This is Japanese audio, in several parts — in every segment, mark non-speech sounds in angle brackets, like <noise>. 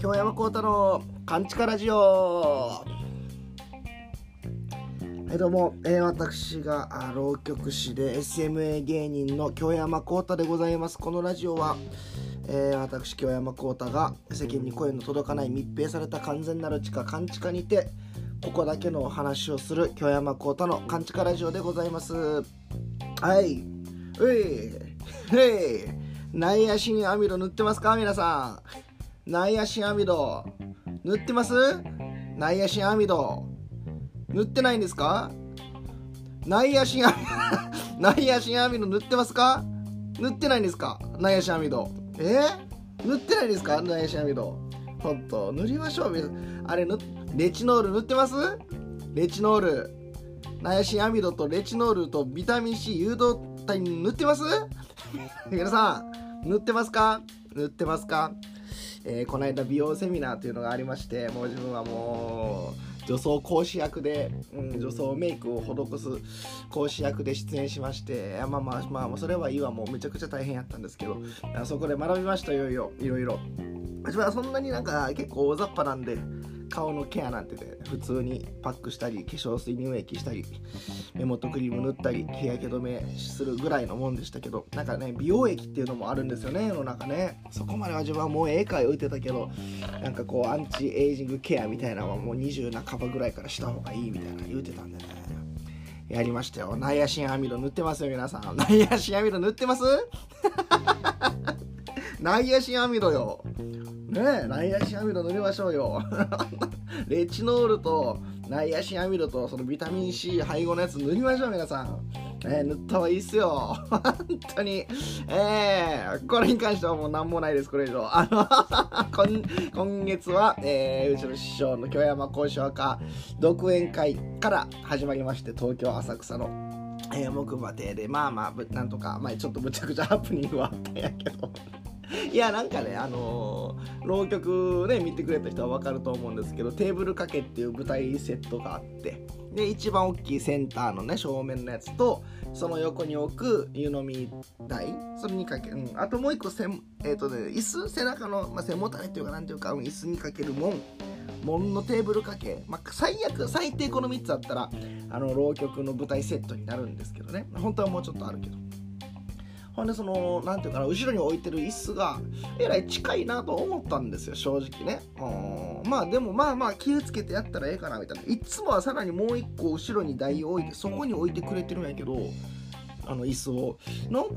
京山幸太のカンチカラジオ。はいどうも、えー、私が浪曲師で SMA 芸人の京山幸太でございます。このラジオは、えー、私京山幸太が世間に声の届かない密閉された完全なる地下カンチカにてここだけのお話をする京山幸太のカンチカラジオでございます。はい。うい。へい。内野シン網戸塗ってますか？皆さん。内野シン網戸。塗ってます？内野シン網戸。塗ってないんですか？内野シン網 <laughs> 内野シン網戸塗ってますか？塗ってないんですか？内野シン網戸。え？ー、塗ってないですか？内野シン網戸。ほんと塗りましょう。あれレチノール塗ってます？レチノール。ナヤシンアミドとレチノールとビタミン C 誘導体塗ってます？皆さん塗ってますか？塗ってますか、えー、この間美容セミナーというのがありましてもう自分はもう女装講師役で、うん、女装メイクを施す講師役で出演しましてまあまあまあそれはいいわもうめちゃくちゃ大変やったんですけどそこで学びましたいよいよいろいろ。自分はそんなになんか結構大雑把なんで顔のケアなんてね普通にパックしたり化粧水乳液したり目元クリーム塗ったり日焼け止めするぐらいのもんでしたけどなんかね美容液っていうのもあるんですよね世の中ね。そこまでは自分はもう絵描いてたけどなんかこうアンチエイジングケアみたいなのはもう20半ばぐらいからした方がいいみたいな言うてたんでね。やりましたよ。ナイアシンアミド塗ってますよ皆さん。ナイアシンアミド塗ってます？ナイアシンアミドよねえナイアシンアミド塗りましょうよ <laughs> レチノールとナイアシンアミドとそのビタミン C 配合のやつ塗りましょう皆さんえ、塗った方がいいっすよ。本当に。えー、これに関してはもう何もないです、これ以上。あの <laughs> 今月は、えー、うちの師匠の京山講師科独演会から始まりまして、東京浅草の、え、木馬亭で、まあまあ、なんとか、まあちょっとむちゃくちゃハプニングはあったんやけど。<laughs> いやなんかねあのー、浪曲ね見てくれた人は分かると思うんですけどテーブル掛けっていう舞台セットがあってで一番大きいセンターのね正面のやつとその横に置く湯飲み台それにかけ、うん、あともう一個せん、えーとね、椅子背中の、まあ、背もたれっていうかなんていうか椅子にかけるもん門のテーブル掛け、まあ、最悪最低この3つあったらあの浪曲の舞台セットになるんですけどね。本当はもうちょっとあるけど。ほんでその何ていうかな後ろに置いてる椅子がえらい近いなと思ったんですよ正直ね。うん。まあでもまあまあ気をつけてやったらええかなみたいな。いつもはさらにもう一個後ろに台を置いてそこに置いてくれてるんやけどあの椅子を。なんか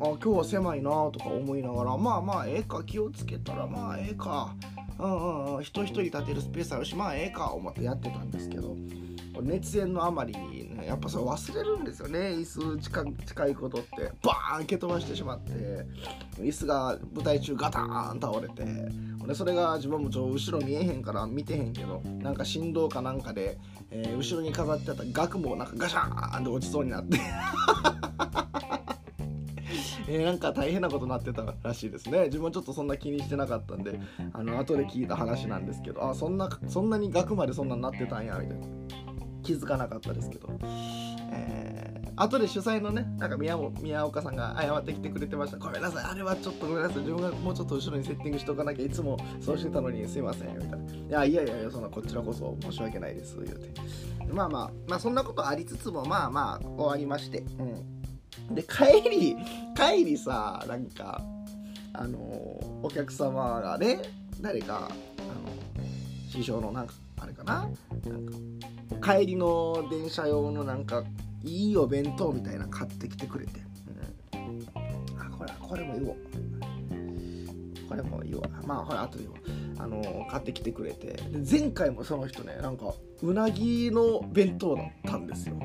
あ今日は狭いなとか思いながらまあまあええか気をつけたらまあええか。うんうんうん。人一人立てるスペースあるしまあええか思ってやってたんですけど。熱演のあまりに、ね、やっぱそれ忘れるんですよね。椅子近近いことって。バーン蹴飛ばしてしまって。椅子が舞台中ガタン倒れて。でそれが自分もちょ後ろ見えへんから見てへんけどなんか振動かなんかで、えー、後ろに飾ってあった額もなんかガシャーンって落ちそうになって。<laughs> えー、なんか大変なことになってたらしいですね。自分ちょっとそんな気にしてなかったんであの後で聞いた話なんですけどあそんなそんなに額までそんなになってたんやみたいな。気づかなかったですけど、えー、後で主催のねなんか宮宮岡さんが謝ってきてくれてました。ごめんなさい。あれはちょっとごめんなさい。自分がもうちょっと後ろにセッティングしとかなきゃいつもそうしてたのにすいません。みたいな。いやいやいやそんなこちらこそ申し訳ないです言うて。まあまあまあそんなことありつつもまあまあ終わりまして。うん。で帰り帰りさなんかあのお客様がね誰かあの師匠のなんかあれかな？なんか帰りの電車用のなんかいいお弁当みたいな買ってきてくれて、うん、あこれこれも言おうこれも言おうまあほら後で言う。あの買ってきてくれて。前回もその人ねなんかうなぎの弁当だったんですよ。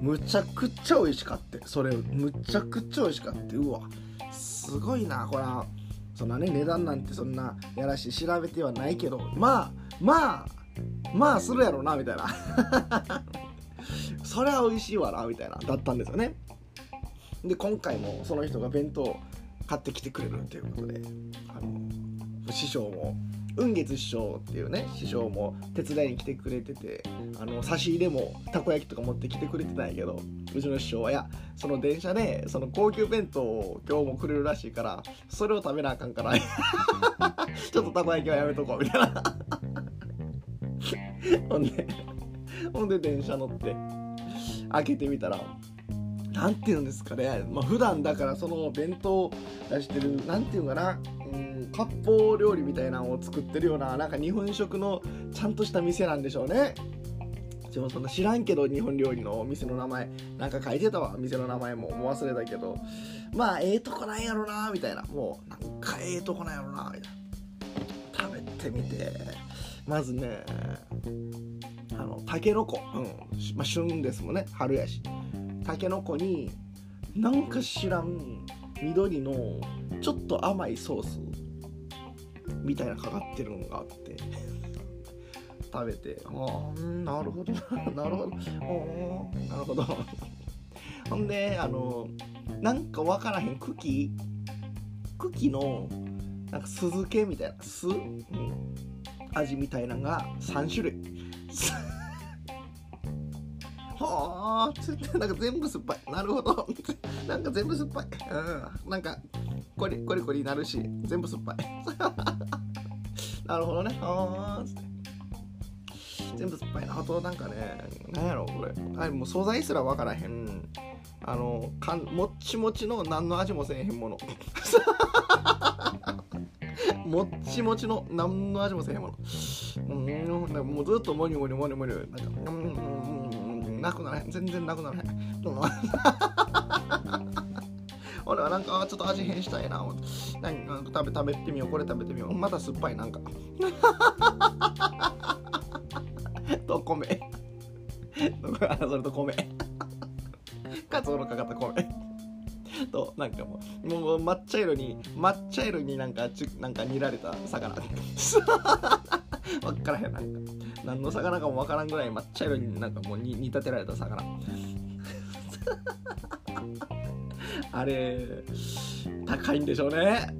むちゃくちゃ美味しかった。それむちゃくちゃ美味しかった。うわ。すごいな。これそんなね値段なんてそんなやらしい調べてはないけど。まあまあまあするやろなみたいな。それは美味しいわなみたいなだったんですよね。で今回もその人が弁当買ってきてくれるということであの師匠も雲月師匠っていうね師匠も手伝いに来てくれててあの差し入れもたこ焼きとか持ってきてくれてたんやけどうちの師匠はいやその電車でその高級弁当を今日もくれるらしいからそれを食べなあかんから <laughs> ちょっとたこ焼きはやめとこうみたいな <laughs> ほんでほんで電車乗って開けてみたらなんていうんですかね、まあ普段だからその弁当出してるなんていうかな、うん、割烹料理みたいなのを作ってるようななんか日本食のちゃんとした店なんでしょうね。でもそんな知らんけど日本料理のお店の名前なんか書いてたわ。店の名前ももう忘れたけど。まあええとこなんやろなみたいな。もうなんかええとこなんやろなみたいな。食べてみて。まずねあのたけのこ、うん。まあ、旬ですもんね。春やし。たけのこになんか知らん緑のちょっと甘いソース。みたいなかかってるのがあって。食べて。ああなるほどな。るほど。なるほど。ほんであのなんか分からへん。茎。茎のなんか酢漬けみたいな。酢、うん、味みたいなのが3種類。<laughs> はあつってなんか全部酸っぱい。なるほど。<laughs> なんか全部酸っぱい。うん。なんかコリコリコリなるし全部酸っぱい。<laughs> なるほどね。ああつって。全部酸っぱいな。あとなんかねなんやろこれ。あもう素材すら分からへん。あのかんもっちもちの何の味もせえへんもの。もっちもちの何の味もせえへんもの。うん。もうずっとモニモニモニモニなんかうんうんうんなくならへん。全然なくならへん。<laughs> 俺はなんかちょっと味変したいな。なんか食べ食べてみよう。これ食べてみよう。また酸っぱいなんか。<laughs> と米。<laughs> それと米カツオのかかった米。となんかもうもう抹茶色に抹茶色になんかちなんか煮られた魚。<laughs> わからへんなんか。何の魚かもわからんぐらい抹茶色になんかもう煮立てられた魚。<laughs> あれ高いんでしょうね。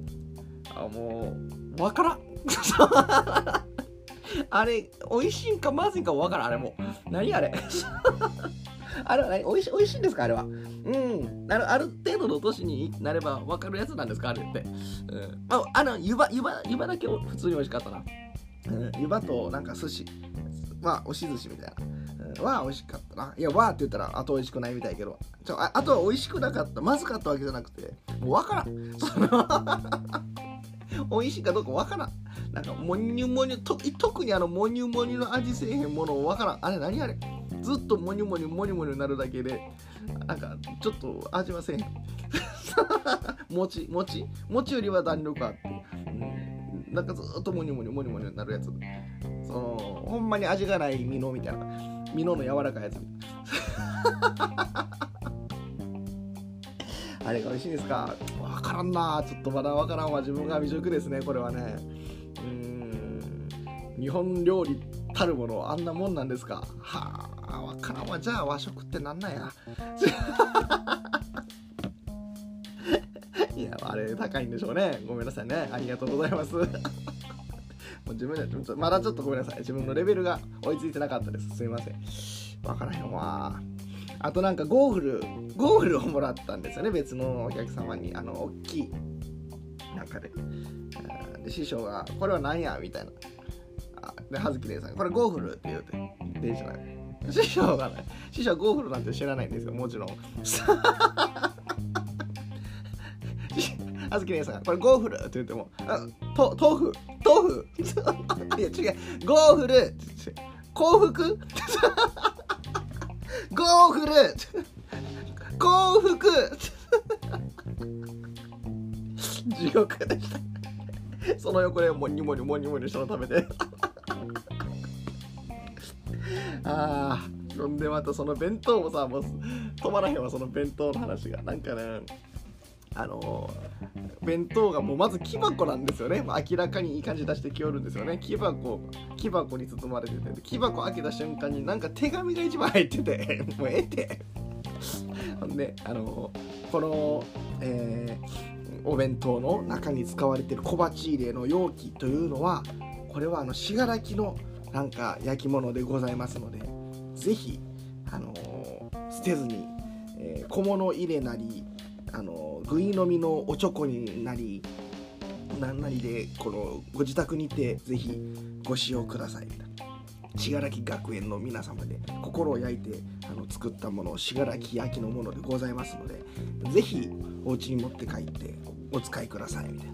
あもうわからん。<laughs> あれ美味しいんかまずいんかわからんあれも。う何あれ？あれは何？美味し美味しいんですか？あれは。うん。あるある程度の年になれば分かるやつなんですか？あれって、うん、ああの湯葉湯葉湯葉だけ普通に美味しかったな。うん、湯葉となんか寿司。は押し寿司みたいな、うん、は美味しかったな。いやわーって言ったらあと美味しくないみたいけど。ちょああとは美味しくなかった。まずかったわけじゃなくて。もう分からん。その <laughs> 美味しいかどうか分からん。なんかモニュモニュと特にあのモニュモニュの味せえへんものを分からん。あれ何あれ？ずっとモニュモニュモニュモニュなるだけでなんかちょっと味はせえへん。<laughs> 餅餅。餅よりは弾力あって、うん。なんかずっとモニュモニュモニュモニュなるやつ。そのほんまに味がないミノみたいな。ミノの柔らかいやつ。<laughs> あれが美味しいですか？わからんな。ちょっとまだわからんわ。自分が未熟ですねこれはね。うん。日本料理たるものあんなもんなんですか？はあ。あわからんわじゃあ和食ってなんなんや？<laughs> いや、あれ高いんでしょうね。ごめんなさいね。ありがとうございます。<laughs> もう自分でまだちょっとごめんなさい。自分のレベルが追いついてなかったです。すいません。わからへんわ。あとなんかゴーグル、ゴーグルをもらったんですよね。別のお客様に。あの、大きい。なんかで。で、師匠が、これは何や？みたいな。で、葉月姉さんこれゴーグルって言うて、電車で。師匠がね、師匠はゴーグルなんて知らないんですよ、もちろん。あずき姉さん、これゴーフルって言っても、あと豆腐、豆腐。<laughs> いや違う、ゴーフル幸福？ゴーフル。幸福。地獄でした。その横でモニモニモニモニしたの食べて。あほんでまたその弁当もさもう止まらへんわその弁当の話が。なんかねあの弁当がもうまず木箱なんですよね、まあ、明らかにいい感じ出してきおるんですよね。木箱木箱に包まれてて木箱開けた瞬間になんか手紙が一番入ってて <laughs> もうええて。ほんであのこの、えー、お弁当の中に使われてる小鉢入れの容器というのはこれはあの信楽のなんか焼き物でございますのでぜひ、あのー、捨てずに、えー、小物入れなり、あのー、ぐい飲みのおちょこになり何なりでこのご自宅にてぜひご使用ください。信楽学園の皆様で心を焼いてあの作ったもの信楽焼きのものでございますのでぜひお家に持って帰ってお使いください。みたいな。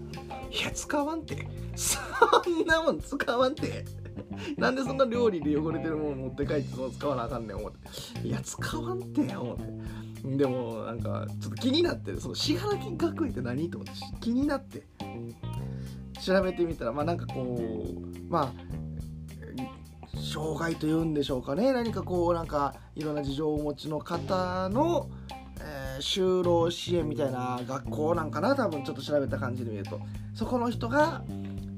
いや使わんて。そんなもん使わんて。なんでそんな料理で汚れてるもの持って帰ってその使わなあかんねん思って。いや使わんて思って。でもなんかちょっと気になってその信楽学園って何と思って気になって。調べてみたらまあなんかこうまあ障害というんでしょうかね。何かこうなんかいろんな事情をお持ちの方の、えー、就労支援みたいな学校なんかな。多分ちょっと調べた感じで見ると。そこの人が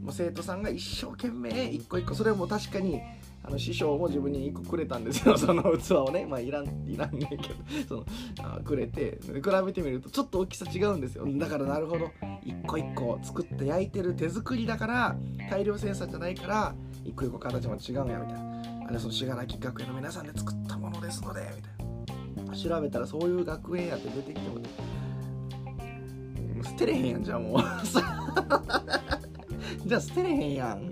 もう生徒さんが一生懸命一個一個それも確かにあの師匠も自分に1個くれたんですよ。<laughs> その器をね。まあいらんいらんねんけど。そのあくれて。比べてみるとちょっと大きさ違うんですよ。だからなるほど。一個一個作って焼いてる手作りだから大量生産じゃないから一個一個形も違うんやみたいな。あれその信楽学園の皆さんで作ったものですのでみたいな。調べたらそういう学園やって出てきても捨てれへんやんじゃあもう。<laughs> じゃあ捨てれへんやん。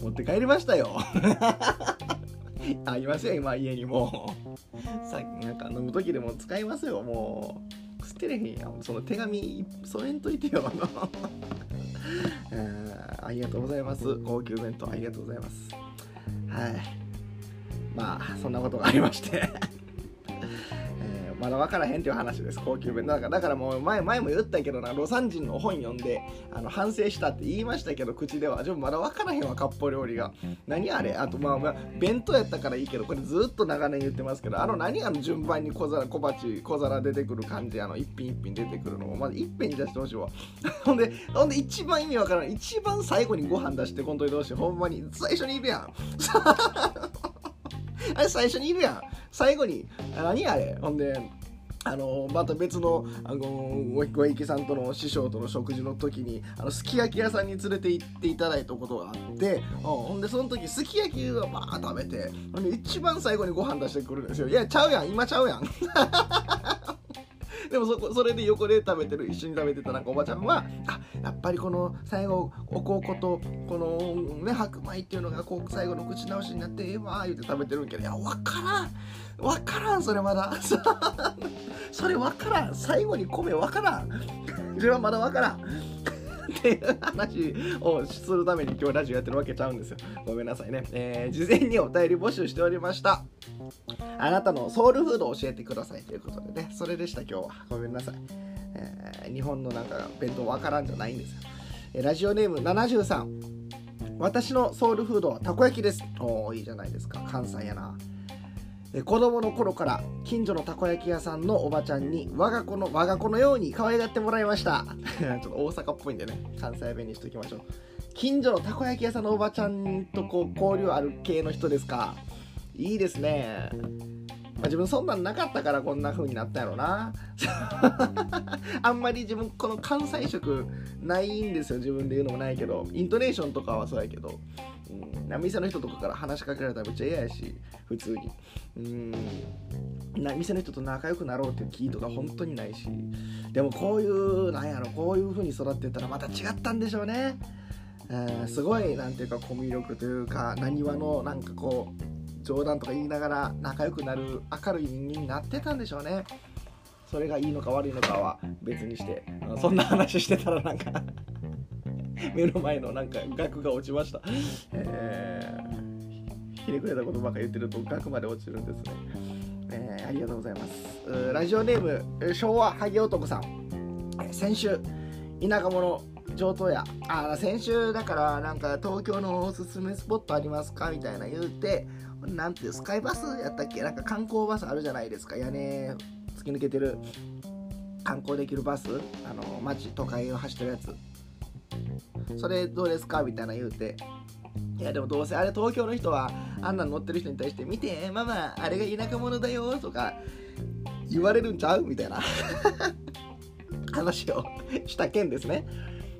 持って帰りましたよ。ありますよ今家にも。さっきなんか飲む時でも使いますよもう。捨てれへんやん。その手紙添えんといてよ。<laughs> ありがとうございます。高級弁当ありがとうございます。はい。まあそんなことがありましてまだ分からへんっていう話です。高級弁だからだからもう前前も言ったけどな魯山人の本読んであの反省したって言いましたけど口では。でもまだ分からへんわ割烹料理が。何あれ？あとまあ、まあ、弁当やったからいいけどこれずっと長年言ってますけどあの何あの順番に小皿小鉢小皿出てくる感じあの一品一品出てくるのをまず一品に出してほしいわ。<laughs> ほんでほんで一番意味わからない一番最後にご飯出してこんといてほしい。ほんまに。最初にいるやん。<laughs> あれ最初にいるやん。最後に何あれ？ほんであのまた別のあのご池さんとの師匠との食事の時にあのすき焼き屋さんに連れて行っていただいたことがあって、うん、ほんでその時すき焼きをまあ食べてほんで一番最後にご飯出してくるんですよ。いやちゃうやん。今ちゃうやん。でもそこそれで横で食べてる一緒に食べてたなんかおばちゃんはあやっぱりこの最後おこうことこのね白米っていうのがこう最後の口直しになってええわ言うて食べてるんけどいや分からん。分からんそれまだ。<laughs> それ分からん。最後に米分からん。<laughs> それはまだ分からん。っていう話をするために今日ラジオやってるわけちゃうんですよ。ごめんなさいね。えー、事前にお便り募集しておりました。あなたのソウルフードを教えてくださいということでね、それでした今日は。ごめんなさい。えー、日本のなんか弁当わからんじゃないんですよ。え、ラジオネーム73。私のソウルフードはたこ焼きです。おー、いいじゃないですか。関西やな。え子供の頃から近所のたこ焼き屋さんのおばちゃんに我が子の我が子のように可愛がってもらいました。<laughs> ちょっと大阪っぽいんでね関西弁にしておきましょう。近所のたこ焼き屋さんのおばちゃんとこう交流ある系の人ですか？いいですね。まあ、自分そんなんなかったからこんな風になったやろな。<laughs> あんまり自分この関西色ないんですよ。自分で言うのもないけどイントネーションとかはそうやけど、うん、店の人とかから話しかけられたらめっちゃ嫌やし普通に。うん。な店の人と仲良くなろうっていう気とか本当にないし。でもこういうなんやろこういう風に育ってたらまた違ったんでしょうね。えー、すごいなんていうかコミュ力というかなにわのなんかこう冗談とか言いながら仲良くなる明るい人間になってたんでしょうね。それがいいのか悪いのかは別にして。そんな話してたらなんか <laughs> 目の前のなんか額が落ちました。えー、ひねくれたことばっか言ってると額まで落ちるんですね。えー、ありがとうございます。ラジオネーム昭和ハゲ男さん。先週田舎者上等や。あ先週だからなんか東京のおすすめスポットありますかみたいな言うてなんていうスカイバスやったっけ？なんか観光バスあるじゃないですか。屋根突き抜けてる。観光できるバス。あの街都会を走ってるやつ。それどうですか？みたいな言うて。いやでもどうせあれ東京の人はあんなの乗ってる人に対して見てママあれが田舎者だよとか言われるんちゃう？みたいな。<laughs> 話を <laughs> した件ですね、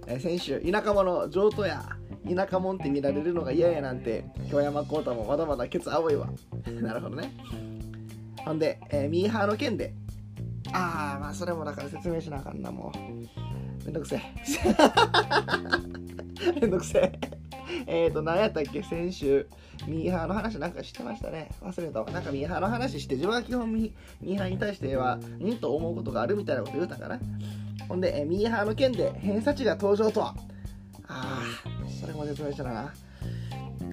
え先週田舎者上等や田舎もんって見られるのが嫌やなんて京山幸太もまだまだケツ青いわ。<laughs> なるほどね。ほんで、えー、ミーハーの件で。ああまあそれもだから説明しなあかんなもう。めんどくせえ。めんどくせえ。えっと何やったっけ先週ミーハーの話なんかしてましたね。忘れたわ。なんかミーハーの話して自分は基本ミーハーに対してはんと思うことがあるみたいなこと言うたかな。ほんで、えミーハーの件で偏差値が登場と。はああそれも説明したな。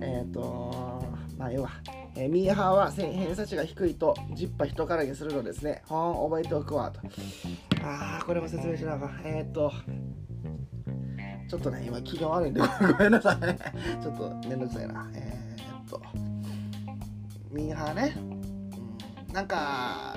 えっ、ー、とまあ要はえミーハーは偏差値が低いとジッパ人からにするのですね。ほん、覚えておくわと。ああ、これも説明しなあかん。えっ、と、ちょっとね、今気が悪いんで <laughs> ごめんなさい。ちょっとめんどくさいな。えー、っと、ミーハーね。うん、なんか、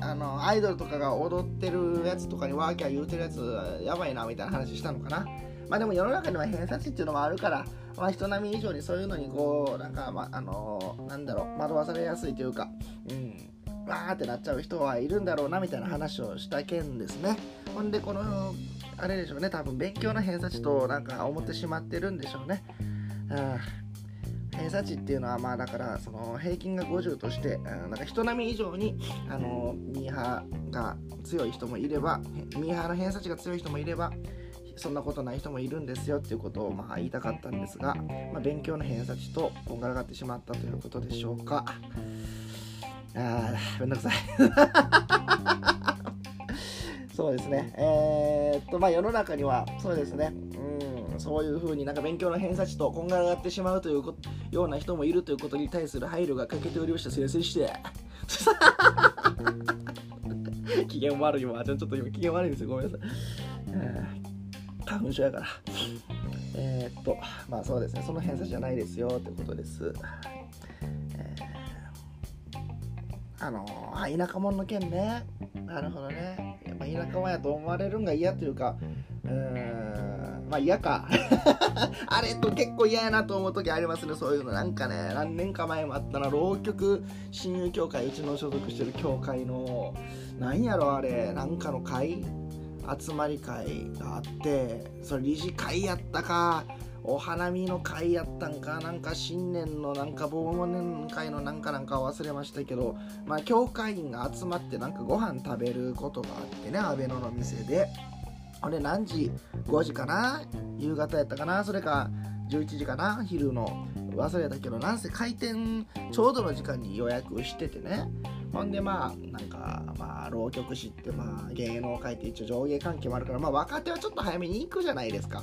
あの、アイドルとかが踊ってるやつとかにワーキャー言うてるやつやばいなみたいな話したのかな。まあでも世の中には偏差値っていうのもあるから、まあ、人並み以上にそういうのにこうなんか、まあのなんだろう惑わされやすいというか、うん、わーってなっちゃう人はいるんだろうなみたいな話をした件ですね。ほんでこのあれでしょうね多分勉強の偏差値となんか思ってしまってるんでしょうね、うん、偏差値っていうのはまあだからその平均が50として、うん、なんか人並み以上にあのミーハーが強い人もいればミーハーの偏差値が強い人もいればそんなことない人もいるんですよっていうことをまあ言いたかったんですが、まあ、勉強の偏差値とこんがらがってしまったということでしょうか。あーめんどくさい。<laughs> そうですね。えー、っとまあ世の中にはそうですね。うんそういう風になんか勉強の偏差値とこんがらがってしまうというような人もいるということに対する配慮が欠けておりました先生して <laughs> 機嫌悪いわ。ちょっと今機嫌悪いんですよ。ごめんなさい、花粉症やから。えー、っとまあそうですね。その偏差値じゃないですよってことです、えー、あのあ田舎者の件ね。なるほどね。やっぱ田舎者やと思われるんが嫌というかうーんまあ嫌か。<laughs> あれと結構嫌やなと思う時ありますね。そういうの。なんかね何年か前もあったな。浪曲親友協会うちの所属してる協会の何やろあれ。なんかの会集まり会があってそれ理事会やったかお花見の会やったんかなんか新年のなんか忘年会のなんかなんか忘れましたけどまあ教会員が集まってなんかご飯食べることがあってね阿部野の店で。あれ何時？5時かな？夕方やったかな？それか11時かな？昼の。忘れたけどなんせ開店ちょうどの時間に予約しててね。ほんでまあなんかまあ浪曲師ってまあ芸能界って一応上下関係もあるからまあ若手はちょっと早めに行くじゃないですか。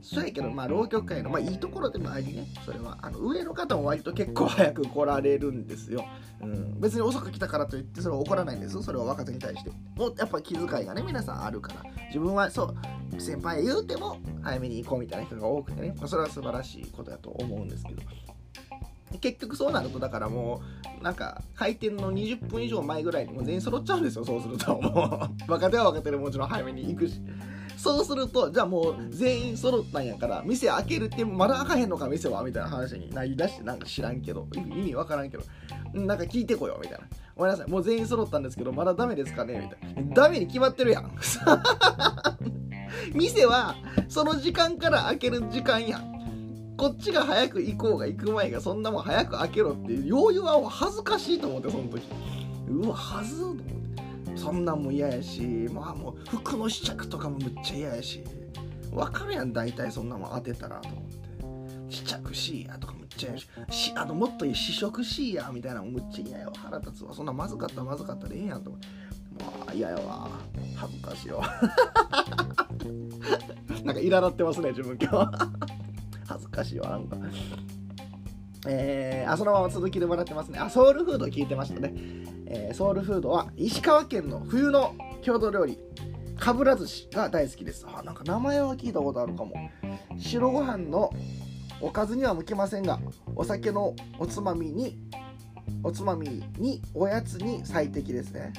そうやけどまあ浪曲界のまあいいところでもありね。それはあの上の方も割と結構早く来られるんですよ、うん、別に遅く来たからといってそれは怒らないんですそれは若手に対して。もやっぱ気遣いがね皆さんあるから。自分はそう先輩言うても早めに行こうみたいな人が多くてね、まあ、それは素晴らしいことだと思うんですけど。結局そうなるとだからもうなんか開店の20分以上前ぐらいにもう全員揃っちゃうんですよそうすると。もう <laughs> 若手は若手でもちろん早めに行くし。そうするとじゃあもう全員揃ったんやから店開けるってまだ開かへんのか店はみたいな話になりだしてなんか知らんけど。意味わからんけど。なんか聞いてこようみたいな。ごめんなさい。もう全員揃ったんですけどまだダメですかね？みたいな。ダメに決まってるやん。<laughs> 店はその時間から開ける時間やん。こっちが早く行こうが行く前がそんなもん早く開けろってよう言わん恥ずかしいと思ってその時。うわはずと思って。そんなんも嫌やしまあもう服の試着とかもむっちゃ嫌やし。わかるやん大体そんなもん当てたらと思って。試着しやとかむっちゃ嫌やし。しあともっといい試食しやみたいなのむっちゃ嫌やわ。腹立つわ。そんなまずかったまずかったでええやんと思って。まあ嫌やわ。恥ずかしいわ。<laughs> なんか苛立ってますね自分今日恥ずかしいわなんか。えー、あそのまま続きでもらってますね。あソウルフード聞いてましたね、えー、ソウルフードは石川県の冬の郷土料理。かぶら寿司が大好きです。あなんか名前は聞いたことあるかも。白ご飯のおかずには向けませんがお酒のおつまみにおつまみにおやつに最適ですね、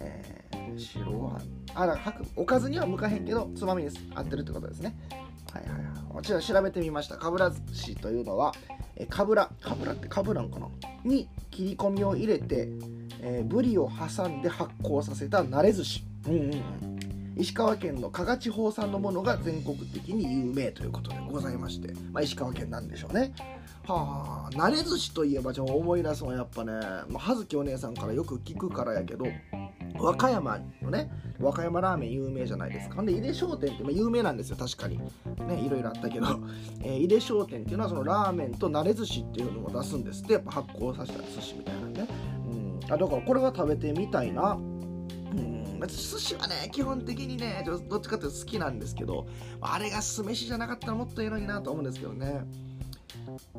えー、白ご飯。あらおかずには向かへんけどつまみです。合ってるってことですね。はいはい。ちろん調べてみました。かぶら寿司というのは、えかぶら、かぶらってかぶらんかな？に切り込みを入れて、えー、ブリを挟んで発酵させた慣れ寿司。うんうんうん。石川県の加賀地方産のものが全国的に有名ということでございまして、まあ、石川県なんでしょうねはあ慣れ寿司といえばじゃあ思い出すのはやっぱね、まあ、葉月お姉さんからよく聞くからやけど和歌山のね和歌山ラーメン有名じゃないですか。で井出商店って、まあ、有名なんですよ確かに。ねいろいろあったけど、えー、井出商店っていうのはそのラーメンと慣れ寿司っていうのも出すんですって。やっぱ発酵させた寿司みたいなね、うん、あだからこれは食べてみたいな。うん。寿司はね基本的にねどっちかっていうと好きなんですけどあれが酢飯じゃなかったらもっとええのになと思うんですけどね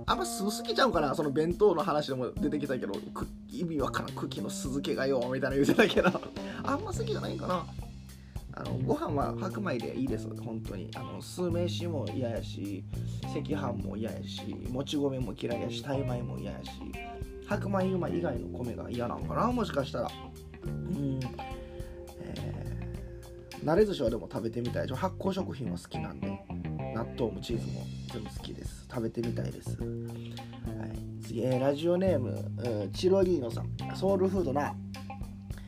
あんま酢すぎちゃうかなその弁当の話でも出てきたけど意味わからん茎の酢漬けがよみたいな言ってたけど <laughs> あんま好きじゃないんかな。あのご飯は白米でいいです本当に。あの酢飯も嫌やし赤飯も嫌やしもち米も嫌やしタイ米も嫌やし白米以外の米が嫌なんかな。もしかしたら。うん。えー、慣れ寿司はでも食べてみたい。発酵食品は好きなんで納豆もチーズも。全部好きです。食べてみたいです、はい、次、ラジオネーム、うん、チロリーノさん。ソウルフードな。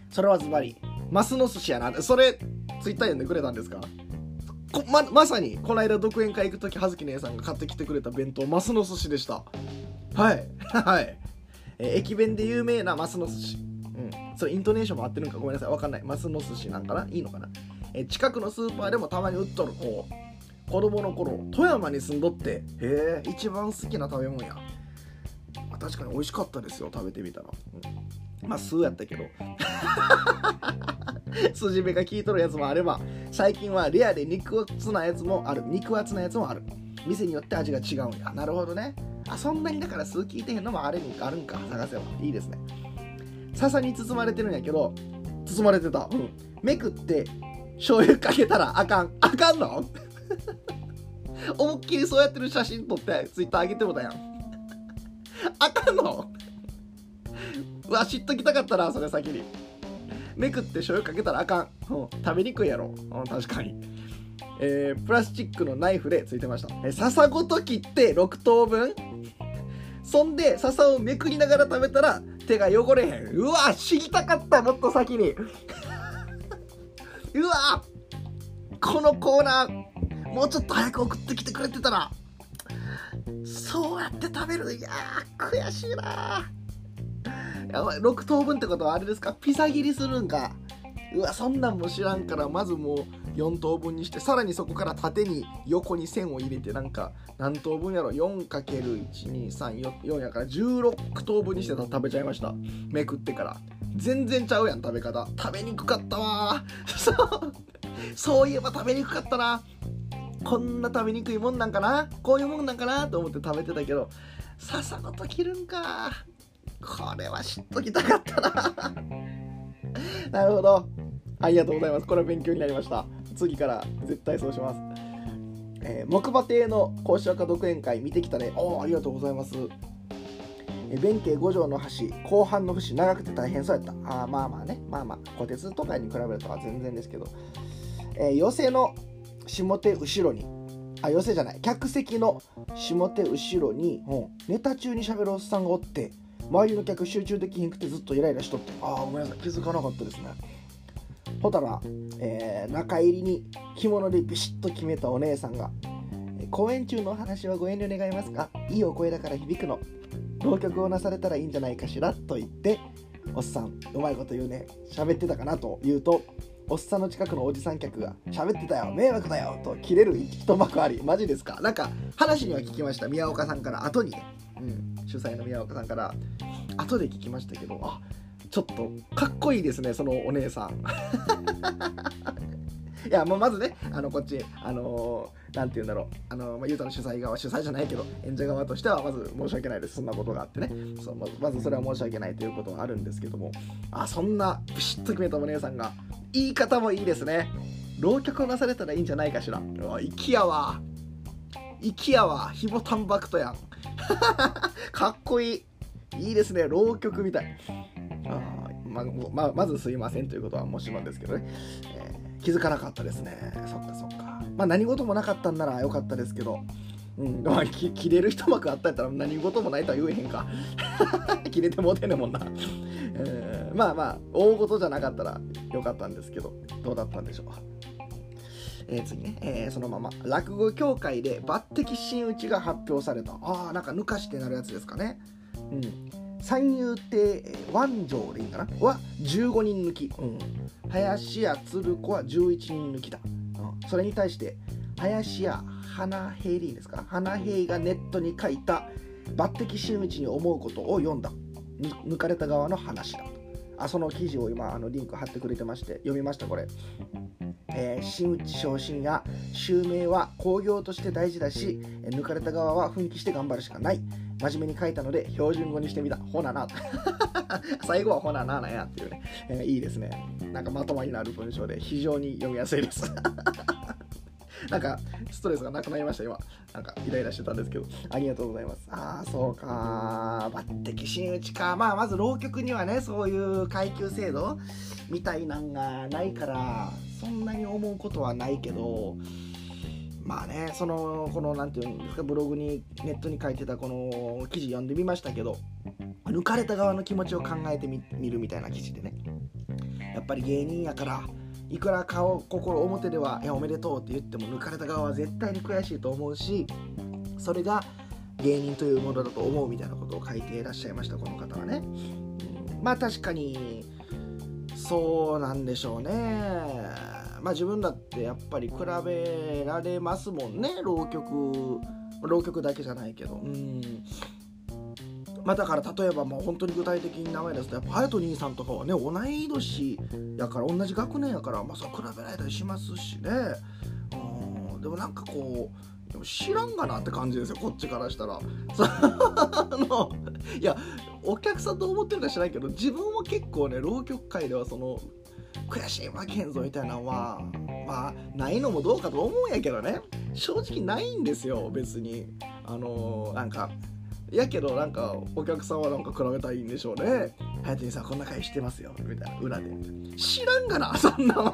それはズバリマスの寿司やな。それツイッター読んでくれたんですか？こままさにこの間独演会行く時葉月姉さんが買ってきてくれた弁当マスの寿司でした。はい。<laughs> はい、えー、駅弁で有名なマスの寿司。うん。それイントネーションも合ってるんかごめんなさい。わかんない。マスの寿司なんかな？いいのかな？えー、近くのスーパーでもたまに売っとるこう。子供の頃富山に住んどってへえ一番好きな食べ物や、確かに美味しかったですよ食べてみたら、うん、まあ数やったけど。<laughs> 筋目が効いとるやつもあれば最近はレアで肉厚なやつもある。肉厚なやつもある。店によって味が違うんや。なるほどね。あそんなにだから数聞いてへんのもあるんかあるんか。探せば。いいですね。笹に包まれてるんやけど包まれてた。うん。めくって醤油かけたらあかん。あかんの？<laughs> 思いっきりそうやってる写真撮ってツイッター上げてもたやん。<laughs> あかんの？<laughs> うわ知っときたかったなそれ先に。めくって醤油かけたらあかん、うん、食べにくいやろ、うん、確かに。えー、プラスチックのナイフでついてました、えー、笹ごと切って6等分？そんで笹をめくりながら食べたら手が汚れへん。うわ知りたかったもっと先に。うわこのコーナー。もうちょっと早く送ってきてくれてたら。そうやって食べるいや悔しいなやばい。6等分ってことはあれですか？ピザ切りするんか。うわそんなんも知らんからまずもう4等分にしてさらにそこから縦に横に線を入れてなんか何等分やろ？4×1234 やから16等分にして食べちゃいました。めくってから。全然ちゃうやん食べ方。食べにくかったわ <laughs> そう。そういえば食べにくかったな。こんな食べにくいもんなんかな？こういうもんなんかなと思って食べてたけどささごと切るんか。これは知っときたかったな。<laughs> なるほど。ありがとうございます。これは勉強になりました。次から絶対そうします。えー、木馬亭の講師赤独演会見てきたね。おありがとうございます。弁慶五条の橋後半の節長くて大変そうやった。あまあまあね。まあまあ小鉄とかに比べるとは全然ですけど、えー、寄席の下手後ろに。あ寄席じゃない。客席の下手後ろに、うん、ネタ中にしゃべるおっさんがおって周りの客集中できひんくてずっとイライラしとって。ああごめんなさい。気づかなかったですね。ほたら、えー、中入りに着物でビシッと決めたお姉さんが公演中のお話はご遠慮願いますか？いいお声だから響くの。浪曲をなされたらいいんじゃないかしら？と言っておっさんうまいこと言うね。喋ってたかなと言うとおっさんの近くのおじさん客が喋ってたよ迷惑だよと切れる一幕あり。マジですか？なんか話には聞きました。宮岡さんから。後にね、うん、主催の宮岡さんから。後で聞きましたけどあちょっとかっこいいですねそのお姉さん。<laughs> いやもうまずねあのこっちあの何、ー、て言うんだろう。あのー、まあ、ゆうたの主催側主催じゃないけど演者側としてはまず申し訳ないです。そんなことがあってね。そうまずそれは申し訳ないということがあるんですけども。あそんなビシッと決めたお姉さんが言い方もいいですね。浪曲をなされたらいいんじゃないかしら。うわきやわきやわひもたんばくとやん。<laughs> かっこいい。いいですね。浪曲みたい。あまままずすいませんということはもちろんですけどね、えー、気づかなかったですね。そっかそっか。まあ何事もなかったんならよかったですけど。うん。まあ、切れる一幕あったやったら何事もないとは言えへんか。<laughs> 切れてもうてんねんもんな、えー、まあまあ大事じゃなかったらよかったんですけどどうだったんでしょう。えー、次ね、えー、そのまま。落語協会で抜擢真打ちが発表された。ああなんか抜かしてなるやつですかね。うん。三遊亭万丈でいいんかな？は15人抜き、うん、林家鶴子は11人抜きだ、うん、それに対して林家花平でいいですか？花平がネットに書いた抜擢真打ちに思うことを読んだ。抜かれた側の話だ。とあその記事を今あのリンク貼ってくれてまして読みましたこれ。えー、真打ち昇進や襲名は興行として大事だし抜かれた側は奮起して頑張るしかない。真面目に書いたので標準語にしてみた。ほなな。<laughs> 最後はほなななやっていうね、えー、いいですね。なんかまとまりのある文章で非常に読みやすいです。<laughs> なんかストレスがなくなりました今。なんかイライラしてたんですけど。ありがとうございます。ああそうか抜擢真打ちか。まあまず浪曲にはねそういう階級制度みたいなんがないからそんなに思うことはないけどまあねそのこの何て言うんですかブログにネットに書いてたこの記事読んでみましたけど抜かれた側の気持ちを考えてみるみたいな記事でね。やっぱり芸人やからいくら顔心表では「いやおめでとう」って言っても抜かれた側は絶対に悔しいと思うしそれが芸人というものだと思うみたいなことを書いていらっしゃいましたこの方はね、まあ確かにそうなんでしょうね。まあ自分だってやっぱり比べられますもんね浪曲。浪曲だけじゃないけど。うん。まあ、だから例えばもう本当に具体的に名前出すとやっぱ隼人兄さんとかはね同い年やから同じ学年やからまあそう比べられたりしますしね。うんでもなんかこう知らんがなって感じですよこっちからしたら。<laughs> あのいやお客さんどう思ってるか知らんけど自分も結構ね浪曲界ではその悔しい負けんぞみたいなのはまあないのもどうかと思うんやけどね。正直ないんですよ別に。あの、なんかやけどなんかお客さんはなんか比べたいんでしょうね「はやてにさんこんな会してますよ」みたいな裏で。知らんがなそんなもん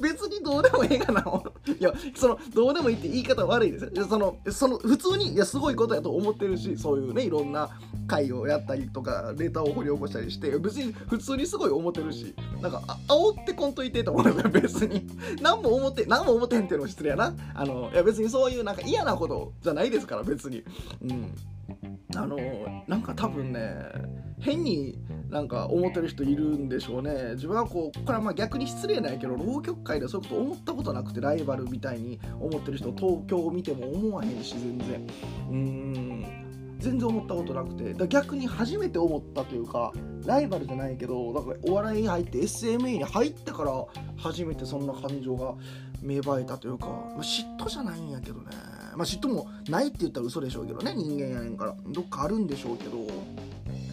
別にどうでもええかな。<laughs> いや、その、どうでもいいって言い方悪いですよ。その、その、普通に、いや、すごいことやと思ってるし、そういうね、いろんな会をやったりとか、ネターを掘り起こしたりして、別に普通にすごい思ってるし、なんか、あ煽ってこんといてと思うんですよ、<laughs> 別に。何も思って、何も思ってんっていうのも失礼やな。あの、いや、別にそういうなんか嫌なことじゃないですから、別に。うん。あのなんか多分ね変になんか思ってる人いるんでしょうね。自分はこうこれはまあ逆に失礼ないけど浪曲界でそういうこと思ったことなくてライバルみたいに思ってる人東京を見ても思わへんし全然。うーん。全然思ったことなくて。だ逆に初めて思ったというかライバルじゃないけどだからお笑いに入って SMA に入ってから初めてそんな感情が芽生えたというか、まあ、嫉妬じゃないんやけどね。まあ嫉妬もないって言ったら嘘でしょうけどね人間やねんから。どっかあるんでしょうけど。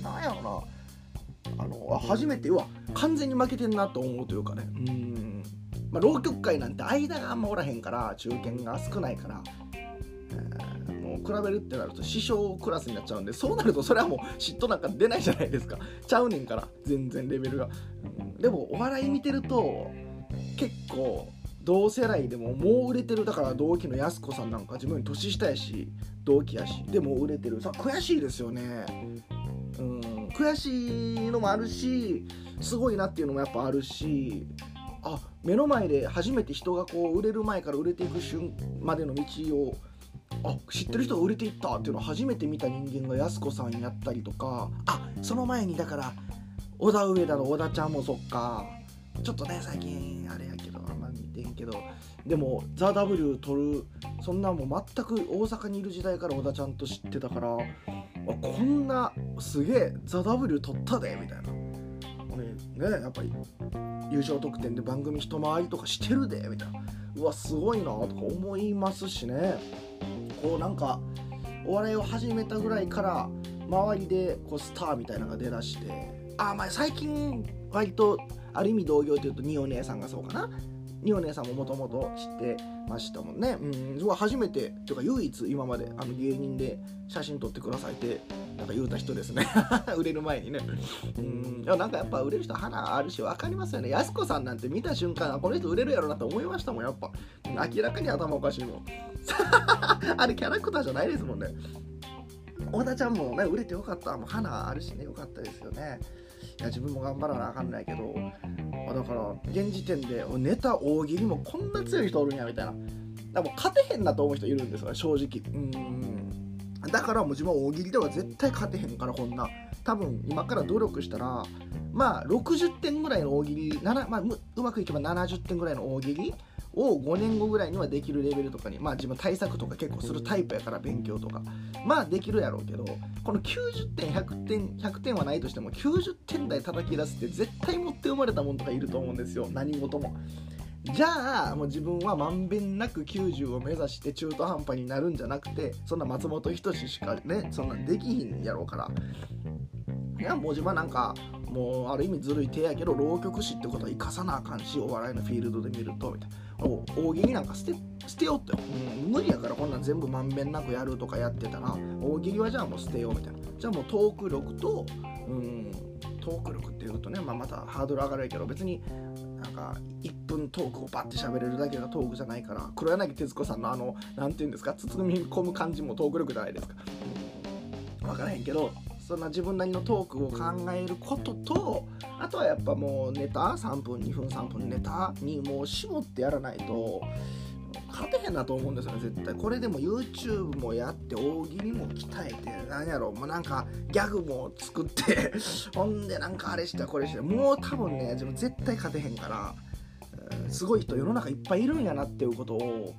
なんやろな。あの初めては完全に負けてんなと思うというかね。うん。まあ浪曲界なんて間があんまおらへんから中堅が少ないから。えー、もう比べるってなると師匠クラスになっちゃうんでそうなるとそれはもう嫉妬なんか出ないじゃないですか。ちゃうねんから全然レベルが、でもお笑い見てると結構同世代でももう売れてるだから同期のやす子さんなんか自分に年下やし同期やし。でも売れてる。さ悔しいですよね。うん。悔しいのもあるしすごいなっていうのもやっぱあるしあ目の前で初めて人がこう売れる前から売れていく瞬までの道をあ知ってる人が売れていったっていうのを初めて見た人間がやす子さんやったりとかあその前にだから小田上田の小田ちゃんもそっか。ちょっとね最近あれやけど。あんま見てんけどでも「ザ・ w 撮るそんなもう全く大阪にいる時代から小田ちゃんと知ってたからこんなすげえ「ザ・ w 撮ったでみたいな。ねやっぱり優勝得点で番組一回りとかしてるでみたいな。うわすごいなとか思いますしね。こうなんかお笑いを始めたぐらいから周りでこうスターみたいなのが出だしてあまあ最近割とある意味同業というと二お姉さんがそうかな。二お姉さんももともと知ってましたもんね。うん初めてというか唯一今まであの芸人で写真撮ってくださいってなんか言うた人ですね。<laughs> 売れる前にね。うんいやなんかやっぱ売れる人花あるし分かりますよね。やす子さんなんて見た瞬間この人売れるやろなと思いましたもんやっぱ。明らかに頭おかしいもん。<laughs> あれキャラクターじゃないですもんね。小田ちゃんもね売れてよかった。もう花あるしね。よかったですよね。いや自分も頑張らなあかんないけどだから現時点でネタ大喜利もこんな強い人おるんやみたいな。だもう勝てへんなと思う人いるんですよ正直。うん。だからもう自分は大喜利では絶対勝てへんからこんな。多分今から努力したらまあ60点ぐらいの大喜利、まあ、うまくいけば70点ぐらいの大喜利を5年後ぐらいにはできるレベルとかにまあ自分対策とか結構するタイプやから勉強とかまあできるやろうけどこの90点100点100点はないとしても90点台叩き出すって絶対持って生まれたもんとかいると思うんですよ。何事も。じゃあもう自分はまんべんなく90を目指して中途半端になるんじゃなくてそんな松本人志しかねそんなできひんやろうから。いやもう自分はなんかもうある意味ずるい手やけど浪曲師ってことは生かさなあかんしお笑いのフィールドで見るとみたいな。大喜利なんか捨て捨てようって、うん、無理やからこんなん全部まんべんなくやるとかやってたら大喜利はじゃあもう捨てようみたいな。じゃあもうトーク力と、うん、トーク力っていうとね、まあ、またハードル上がるけど別になんか1分トークをバッて喋れるだけがトークじゃないから黒柳徹子さんのあの何て言うんですか包み込む感じもトーク力じゃないですか。分からへんけどそんな自分なりのトークを考えることとあとはやっぱもうネタ3分2分3分ネタにもう絞ってやらないと勝てへんなと思うんですよね絶対これでも YouTube もやって大喜利も鍛えて何やろもうなんかギャグも作って <laughs> ほんでなんかあれしてこれしてもう多分ね自分絶対勝てへんからすごい人世の中いっぱいいるんやなっていうことを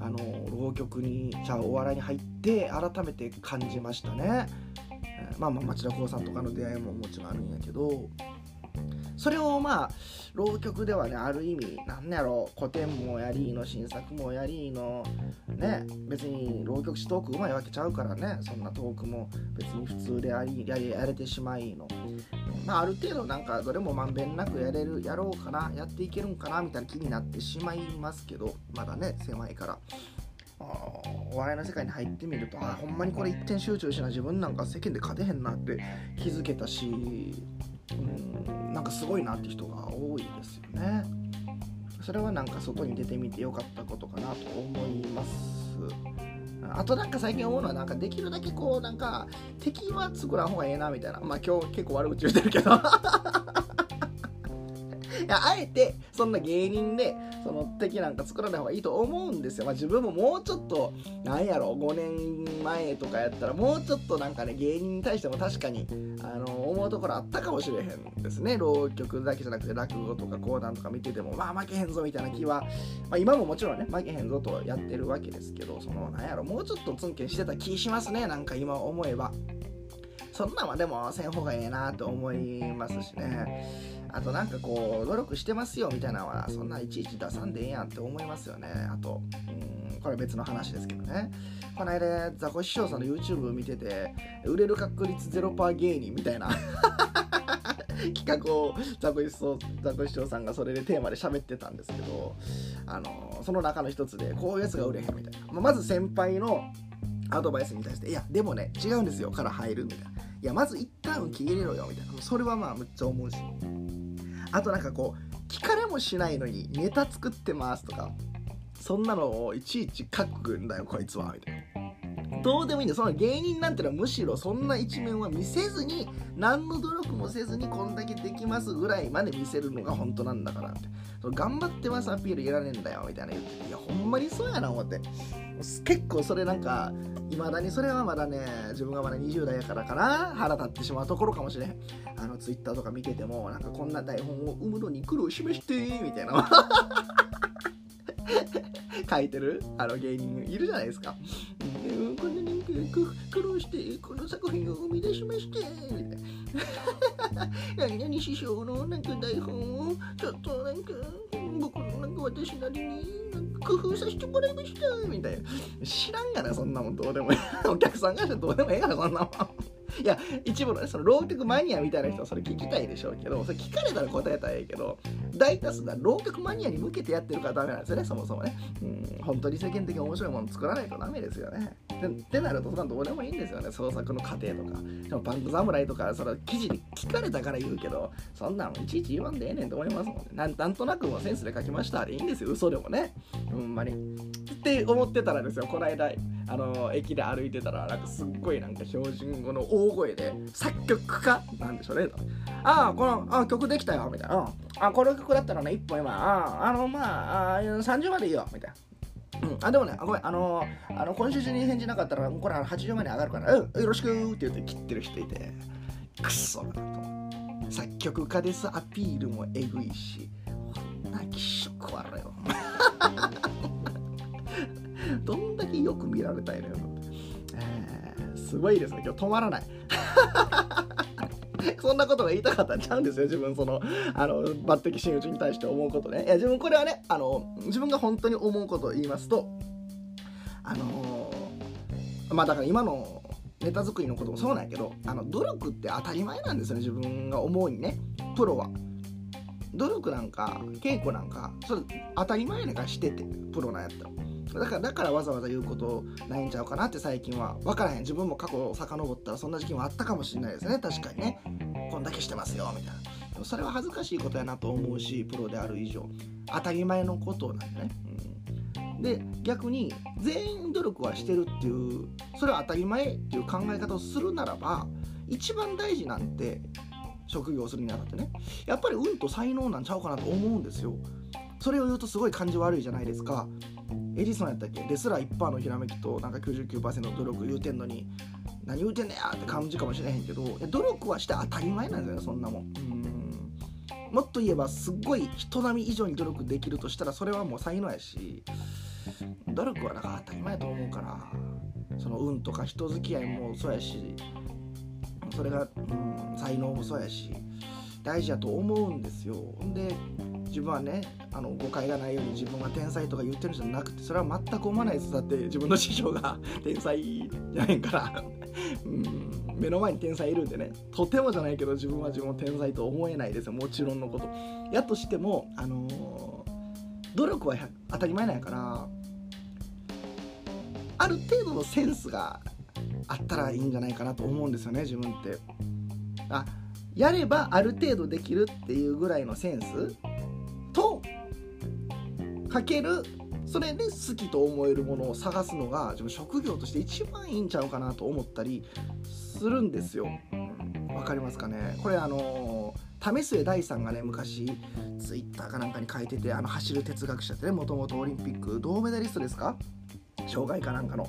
あの浪曲にじゃあお笑いに入って改めて感じましたね。まあまあ町田光さんとかの出会いももちろんあるんやけどそれをまあ浪曲ではねある意味なんやろう古典もやりの新作もやりのね別に浪曲師トークうまいわけちゃうからねそんなトークも別に普通でありややれてしまいの。まあある程度なんかどれもまんべんなくやれるやろうかなやっていけるんかなみたいな気になってしまいますけどまだね狭いから。お笑いの世界に入ってみるとあほんまにこれ一点集中しな自分なんか世間で勝てへんなって気づけたしうんなんかすごいなって人が多いですよね。それはなんか外に出てみてよかったことかなと思います。あとなんか最近思うのはなんかできるだけこうなんか敵は作らん方がええなみたいな。まあ今日結構悪口言ってるけど。<laughs> いやあえてそんな芸人でその敵なんか作らない方がいいと思うんですよ、まあ、自分ももうちょっとなんやろ5年前とかやったらもうちょっとなんかね芸人に対しても確かにあの思うところあったかもしれへんですね浪曲だけじゃなくて落語とか講談とか見ててもまあ負けへんぞみたいな気は、まあ、今ももちろんね負けへんぞとやってるわけですけどそのなんやろもうちょっとツンケンしてた気しますねなんか今思えば。そんなんはでもせん方がええなと思いますしね。あとなんかこう努力してますよみたいなのはそんないちいち出さんでええやんって思いますよね。あとうんこれ別の話ですけどね。この間ザコシショウさんの YouTube 見てて売れる確率0%芸人みたいな。<laughs> 企画をザコシショウさんがそれでテーマで喋ってたんですけどあのその中の一つでこういうやつが売れへんみたいな、ままず先輩のアドバイスに対して「いやでもね違うんですよ」から入るみたいな「いやまず一旦受け入れろよ」みたいな。それはまあむっちゃ思うし。あとなんかこう聞かれもしないのにネタ作ってますとかそんなのをいちいち書くんだよこいつはみたいな。どうでもいいんだその芸人なんてのはむしろそんな一面は見せずに何の努力もせずにこんだけできますぐらいまで見せるのが本当なんだからって。その頑張ってますアピールいらねえんだよみたいな言っていやほんまにそうやな思って。結構それなんかいまだにそれはまだね自分がまだ20代やからかな。腹立ってしまうところかもしれん。あのツイッターとか見ててもなんかこんな台本を生むのに苦労しましてみたいな。書いてるあの芸人いるじゃないですか。うんこんななんか苦労してこの作品を生み出しましてみた。<laughs> 何々師匠のなんか台本をちょっとなんか僕のなんか私なりに工夫させてもらいましたみたいな。知らんがな、そんなもんどうでもいい。お客さんがしてどうでもいいから、そんなもん。いや、一部のね、その浪曲マニアみたいな人はそれ聞きたいでしょうけど、それ聞かれたら答えたらええけど、大多数が浪曲マニアに向けてやってるからダメなんですよね、そもそもね。うん、本当に世間的に面白いもの作らないとダメですよね。ってなると、そんなどうでもいいんですよね、創作の過程とか。でも、パンク侍とか、その記事に聞かれたから言うけど、そんなんいちいち言わんでええねんと思いますもんね。なんとなくもセンスで書きましたでいいんですよ、嘘でもね。ほんまに。って思ってたらですよ、この間、あの駅で歩いてたらなんかすっごいなんか標準語の大声で作曲家？なんでしょうね。ああこのあ曲できたよ。みたいな。あこの曲だったらね1本今ああのまああ30までいいよ。みたいな。うん、あでもね、あごめん、あのー、あの今週中に返事なかったら、これ80まで上がるから、うん、よろしくって言って切ってる人いて、くっそだなと。作曲家です。アピールもえぐいし、こんな気色悪いよ。よく見られたいのよ。えー、すごいですね、今日止まらない。<laughs> そんなことが言いたかったんちゃうんですよ、自分、その、あの、抜擢真打ちに対して思うことね。いや、自分、これはね、あの、自分が本当に思うことを言いますと、あのー、まあだから今のネタ作りのこともそうなんやけど、あの、努力って当たり前なんですよね、自分が思うにね、プロは。努力なんか、稽古なんか、それ当たり前なんかしてて、プロなんやったら。だからだからわざわざ言うことないんちゃうかなって最近は。分からへん。自分も過去を遡ったらそんな時期もあったかもしれないですね。確かにね。こんだけしてますよみたいな。でもそれは恥ずかしいことやなと思うしプロである以上。当たり前のことなんでね、うん、で逆に全員努力はしてるっていうそれは当たり前っていう考え方をするならば一番大事なんて職業するにあたってね。やっぱり運と才能なんちゃうかなと思うんですよ。それを言うとすごい感じ悪いじゃないですか。エジソンやったっけ？ですら1%のひらめきとなんか99%の努力言うてんのに何言うてんねやって感じかもしれへんけど努力はして当たり前なんだよそんなもん。ん。もっと言えばすっごい人並み以上に努力できるとしたらそれはもう才能やし努力はだか当たり前と思うからその運とか人付き合いもそうやしそれが、うん、才能もそうやし。大事やと思うんですよ。で自分はねあの誤解がないように自分は天才とか言ってるんじゃなくてそれは全く思わないです。だって自分の師匠が <laughs> 天才じゃないから。<laughs> うん。目の前に天才いるんでね。とてもじゃないけど自分は自分を天才と思えないですよ。もちろんのこと。やとしてもあのー、努力は当たり前なんやからある程度のセンスがあったらいいんじゃないかなと思うんですよね自分って。あやればある程度できるっていうぐらいのセンスとかけるそれで好きと思えるものを探すのが自分職業として一番いいんちゃうかなと思ったりするんですよ。わかりますかね？これあの為末大さんがね昔ツイッターかなんかに書いててあの走る哲学者ってねもともとオリンピック銅メダリストですか？障害かなんかの,、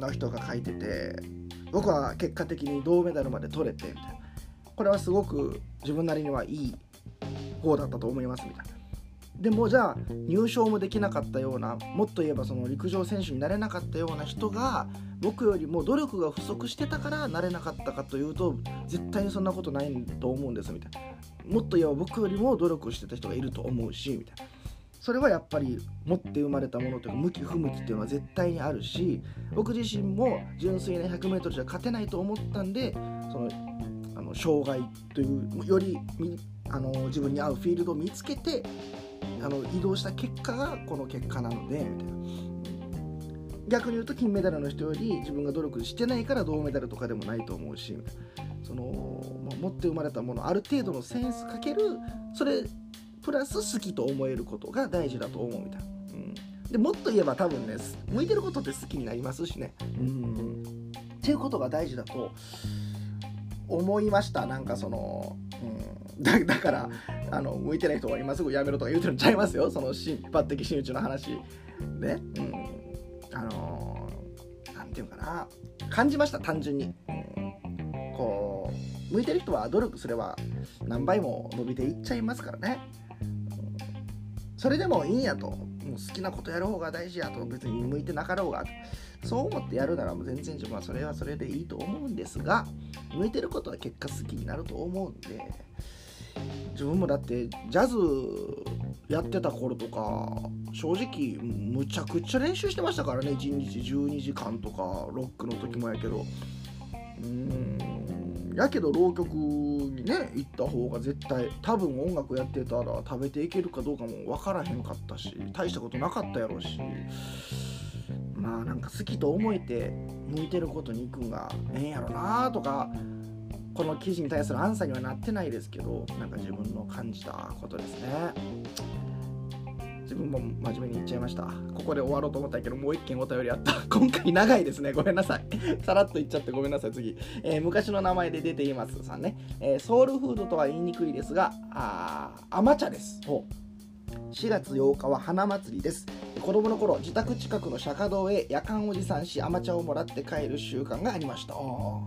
の人が書いてて僕は結果的に銅メダルまで取れてみたいな。これはすごく自分なりにはいい方だったと思いますみたいな。でもじゃあ入賞もできなかったようなもっと言えばその陸上選手になれなかったような人が僕よりも努力が不足してたからなれなかったかというと絶対にそんなことないと思うんですみたいなもっと言えば僕よりも努力してた人がいると思うしみたいなそれはやっぱり持って生まれたものというか向き不向きっていうのは絶対にあるし僕自身も純粋な 100m じゃ勝てないと思ったんでそのの障害というよりあの自分に合うフィールドを見つけてあの移動した結果がこの結果なのでみたいな。逆に言うと金メダルの人より自分が努力してないから銅メダルとかでもないと思うしその、まあ、持って生まれたものある程度のセンスかけるそれプラス好きと思えることが大事だと思うみたいな、うん、でもっと言えば多分ね向いてることって好きになりますしね。うん。っていうことが大事だと思いました。なんかその、うん、だだからあの向いてない人は今すぐやめろとか言うてるんちゃいますよ。その抜擢真打ちの話。ね。うん。あの何、て言うかな。感じました単純に、うん、こう向いてる人は努力すれば何倍も伸びていっちゃいますからね、うん、それでもいいんやと。もう好きなことやる方が大事やと。別に向いてなかろうが。とそう思ってやるなら全然自分はそれはそれでいいと思うんですが向いてることは結果好きになると思うんで自分もだってジャズやってた頃とか正直むちゃくちゃ練習してましたからね1日12時間とかロックの時もやけど。うーんやけど浪曲にね行った方が絶対多分音楽やってたら食べていけるかどうかも分からへんかったし大したことなかったやろうし。まあなんか好きと思えて向いてることに行くんがええんやろなとかこの記事に対するアンサーにはなってないですけどなんか自分の感じたことですね。自分も真面目に言っちゃいました。ここで終わろうと思ったけどもう一件お便りあった。<laughs> 今回長いですね。ごめんなさい。<laughs> さらっと言っちゃってごめんなさい。次、えー、昔の名前で出ていますさんね、えー、ソウルフードとは言いにくいですがあ甘茶です。4月8日は花祭りです。子供の頃自宅近くの釈迦堂へ夜間おじさんし甘茶をもらって帰る習慣がありました。ほ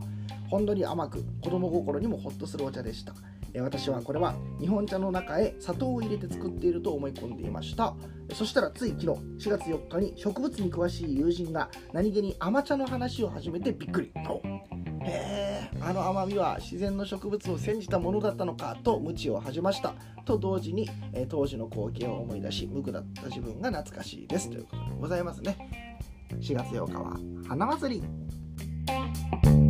んのり甘く子供心にもホッとするお茶でした。私はこれは日本茶の中へ砂糖を入れて作っていると思い込んでいました。そしたらつい昨日4月4日に植物に詳しい友人が何気に甘茶の話を始めてびっくり。へえあの甘みは自然の植物を煎じたものだったのかと無知を恥じました。と同時に、え当時の光景を思い出し無垢だった自分が懐かしいです。ということでございますね。4月8日は花祭り。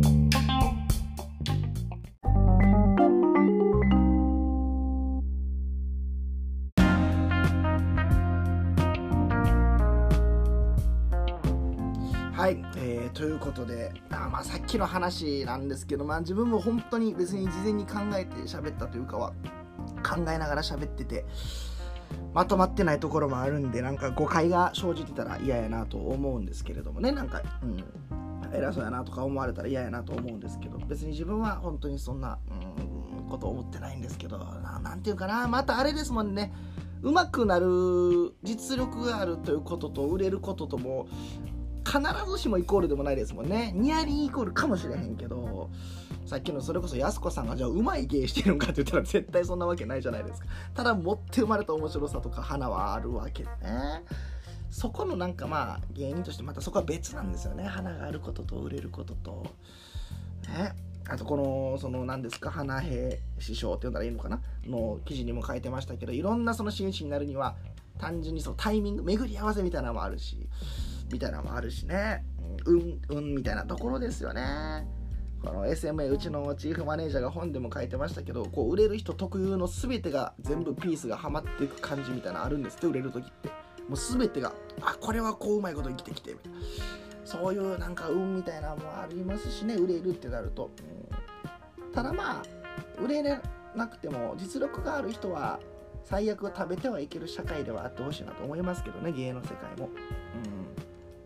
はい、えー、ということであ、まあ、さっきの話なんですけど、まあ、自分も本当に別に事前に考えて喋ったというかは考えながら喋っててまとまってないところもあるんでなんか誤解が生じてたら嫌やなと思うんですけれどもね。なんか、うん、偉そうやなとか思われたら嫌やなと思うんですけど別に自分は本当にそんな、うん、こと思ってないんですけど何て言うかなまたあれですもんね。うまくなる実力があるということと売れることとも必ずしもイコールでもないですもんね。ニアリーイコールかもしれへんけどさっきのそれこそやす子さんがじゃあうまい芸してるんかって言ったら絶対そんなわけないじゃないですか。ただ持って生まれた面白さとか花はあるわけね。そこのなんかまあ芸人としてまたそこは別なんですよね。花があることと売れることと。ね。あとこのその何ですか花兵師匠って言うんだらいいのかな？の記事にも書いてましたけどいろんなその真摯になるには単純にそのタイミング巡り合わせみたいなのもあるし。みたいなのもあるしね。うんうんみたいなところですよね。この SMA うちのチーフマネージャーが本でも書いてましたけどこう売れる人特有の全てが全部ピースがはまっていく感じみたいなのあるんですって売れる時って。もう全てがあこれはこううまいこと生きてきてみたいな。そういうなんか運みたいなのもありますしね。売れるってなると、ただまあ売れなくても実力がある人は最悪食べてはいける社会ではあってほしいなと思いますけどね。芸の世界も、うん、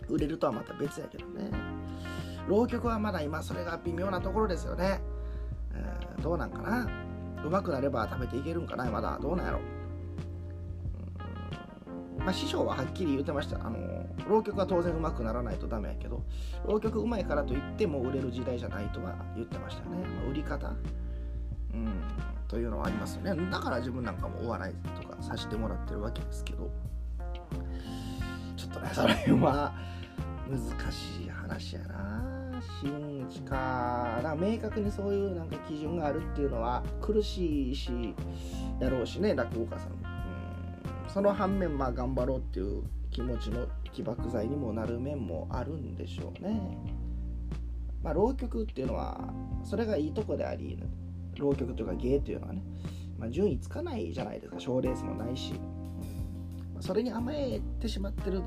売れるとはまた別やけどね。浪曲はまだ今それが微妙なところですよね、えー、どうなんかな。うまくなれば食べていけるんかな。まだどうなんやろ。まあ、師匠ははっきり言ってました。あの浪曲は当然うまくならないとダメやけど浪曲うまいからといっても売れる時代じゃないとは言ってましたね、まあ、売り方。うんというのはありますよね。だから自分なんかもお笑いとかさせてもらってるわけですけど。ちょっとねそれは難しい話やな。真打ちから明確にそういうなんか基準があるっていうのは苦しいしやろうしね落語家さん。うん。その反面まあ頑張ろうっていう気持ちの起爆剤にもなる面もあるんでしょうね。まあ浪曲っていうのはそれがいいとこであり浪曲というか芸というのはね、まあ、順位つかないじゃないですか。賞レースもないし、それに甘えてしまってる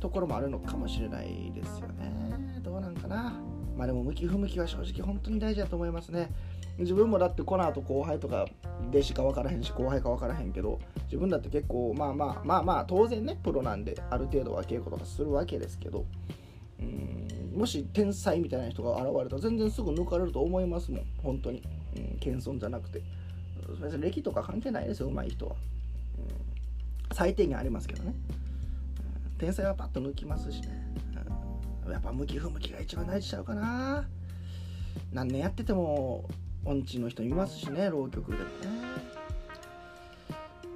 ところもあるのかもしれないですよね。どうなんかな。まあでも向き不向きは正直本当に大事だと思いますね。自分もだってこの後後輩とか弟子か分からへんし後輩か分からへんけど自分だって結構まあまあまあまあ当然ねプロなんである程度は稽古とかするわけですけどうんもし天才みたいな人が現れたら全然すぐ抜かれると思いますもん。本当に。うん、謙遜じゃなくて。別に歴とか関係ないですよ上手い人は、うん、最低限ありますけどね、天才はパッと抜きますしね、うん、やっぱ向き不向きが一番大事ちゃうかな。何年やってても音痴の人いますしね浪曲でもね。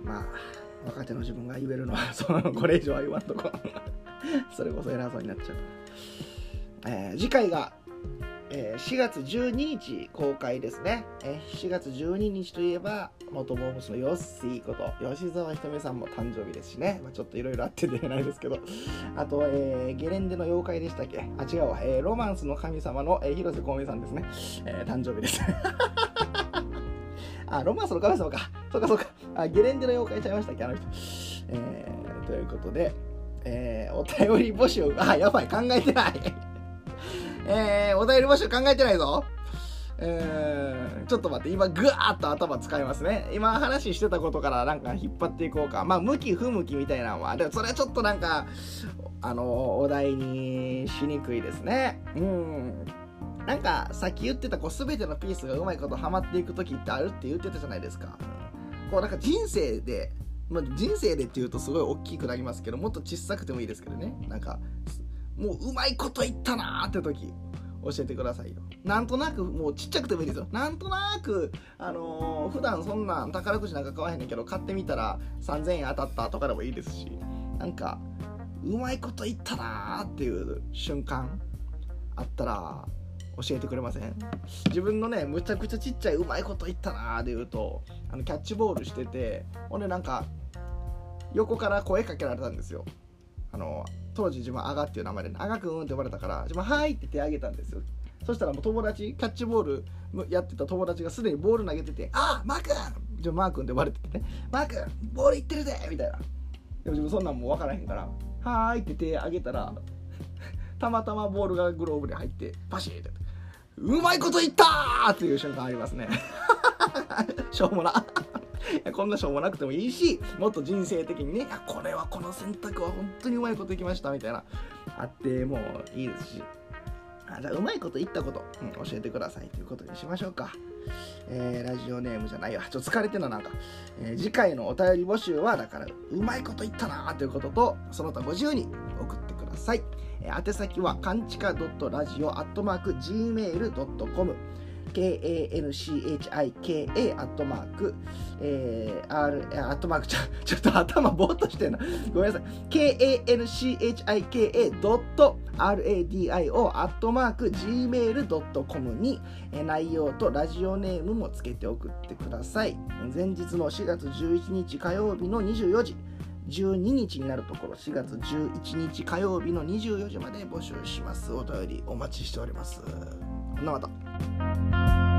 まあ若手の自分が言えるのは <laughs> そのこれ以上は言わんとこ。<laughs> それこそ偉そうになっちゃう、えー、次回がえー、4月12日公開ですね、えー、4月12日といえば元モームスのヨッシーこと吉沢ひとみさんも誕生日ですしね、まあ、ちょっといろいろあって出ないですけど。あと、えー、ゲレンデの妖怪でしたっけ？あ違うわ、えー、ロマンスの神様の、えー、広瀬香美さんですね、えー、誕生日です。<laughs> あロマンスの神様か。そうかそうか。あゲレンデの妖怪ちゃいましたっけ？あの人、えー、ということで、えー、お便り募集。あやばい。考えてない。えー、お便り募集考えてないぞ。えー、ちょっと待って、今ぐわーっと頭使いますね。今話してたことからなんか引っ張っていこうか。まあ、向き不向きみたいなのは、でもそれはちょっとなんか、あの、お題にしにくいですね。うん。なんか、さっき言ってた、こう、すべてのピースがうまいことハマっていく時ってあるって言ってたじゃないですか。こう、なんか人生で、まあ、人生でって言うとすごい大きくなりますけど、もっと小さくてもいいですけどね。なんか、もううまいこと言ったなーって時。教えてくださいよ。なんとなく、もうちっちゃくてもいいですよ。なんとなく、あのー、普段そんなん宝くじなんか買わへんねんけど、買ってみたら3000円当たったとかでもいいですし、なんか、うまいこと言ったなーっていう瞬間あったら、教えてくれません？自分のねむちゃくちゃちっちゃいうまいこと言ったなーで言うとあのキャッチボールしててほんでなんか横から声かけられたんですよあの当時自分はアガっていう名前で、アガくんって呼ばれたから自分はいって手挙げたんですよそしたらもう友達キャッチボールやってた友達がすでにボール投げてて「あマー君!」じゃマー君って呼ばれててね「マー君ボールいってるぜ!」みたいなでも自分そんなんもう分からへんから「はーい」って手挙げたらたまたまボールがグローブに入ってパシーって「うまいこと言った!」っていう瞬間ありますね <laughs> しょうもなこんなしょうもなくてもいいしもっと人生的にねこれはこの選択は本当にうまいこといきましたみたいな。あってもういいですし。あじゃあうまいこと言ったこと、うん、教えてくださいということにしましょうか、えー、ラジオネームじゃないわ。ちょっと疲れてるななんか、えー、次回のお便り募集はだからうまいこと言ったなということとその他50に送ってください、えー、宛先はかんちか .radio.gmail.com kanchika アットマーク、えー、r アットマークちょちょっと頭ぼーっとしてんな。ごめんなさい。Kanchika ドット radio アットマーク gmail.com に内容とラジオネームもつけて送ってください。前日の4月11日火曜日の24時12日になるところ4月11日火曜日の24時まで募集します。お便りお待ちしております。なまた